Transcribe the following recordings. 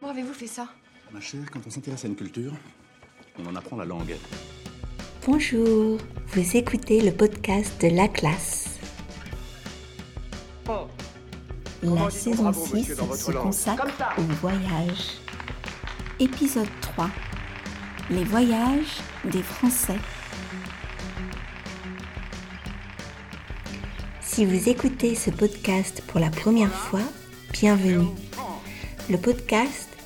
Comment avez-vous fait ça? Ma chère, quand on s'intéresse à une culture, on en apprend la langue. Bonjour, vous écoutez le podcast de La Classe. La saison 6 se consacre au voyage. Épisode 3. Les voyages des Français. Si vous écoutez ce podcast pour la première fois, bienvenue. Le podcast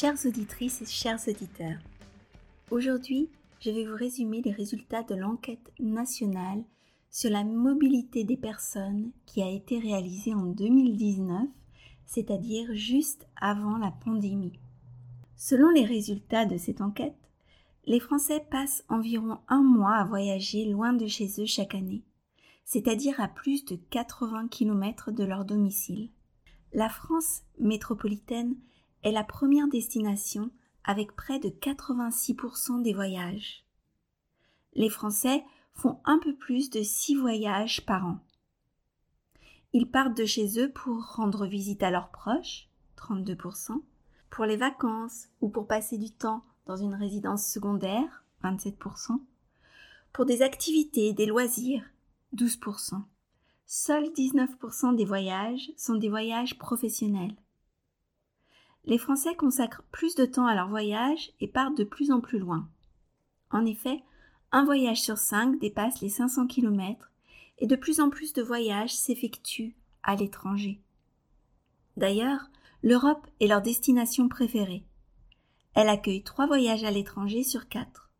Chères auditrices et chers auditeurs, aujourd'hui, je vais vous résumer les résultats de l'enquête nationale sur la mobilité des personnes qui a été réalisée en 2019, c'est-à-dire juste avant la pandémie. Selon les résultats de cette enquête, les Français passent environ un mois à voyager loin de chez eux chaque année, c'est-à-dire à plus de 80 km de leur domicile. La France métropolitaine est la première destination avec près de 86% des voyages. Les Français font un peu plus de 6 voyages par an. Ils partent de chez eux pour rendre visite à leurs proches, 32%, pour les vacances ou pour passer du temps dans une résidence secondaire, 27%, pour des activités, des loisirs, 12%. Seuls 19% des voyages sont des voyages professionnels. Les Français consacrent plus de temps à leur voyage et partent de plus en plus loin. En effet, un voyage sur cinq dépasse les 500 km et de plus en plus de voyages s'effectuent à l'étranger. D'ailleurs, l'Europe est leur destination préférée. Elle accueille trois voyages à l'étranger sur quatre.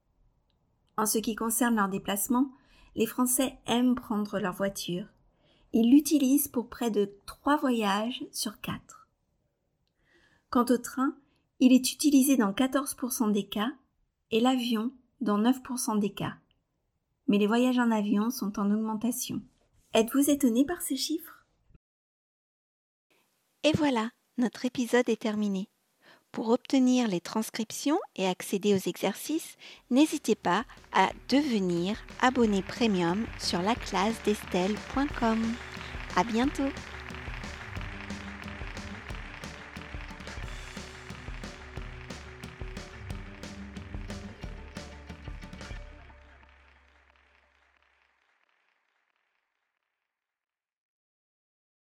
En ce qui concerne leur déplacement, les Français aiment prendre leur voiture. Ils l'utilisent pour près de trois voyages sur quatre. Quant au train, il est utilisé dans 14% des cas et l'avion dans 9% des cas. Mais les voyages en avion sont en augmentation. Êtes-vous étonné par ces chiffres? Et voilà, notre épisode est terminé. Pour obtenir les transcriptions et accéder aux exercices, n'hésitez pas à devenir abonné premium sur laclasdestelle.com. À bientôt!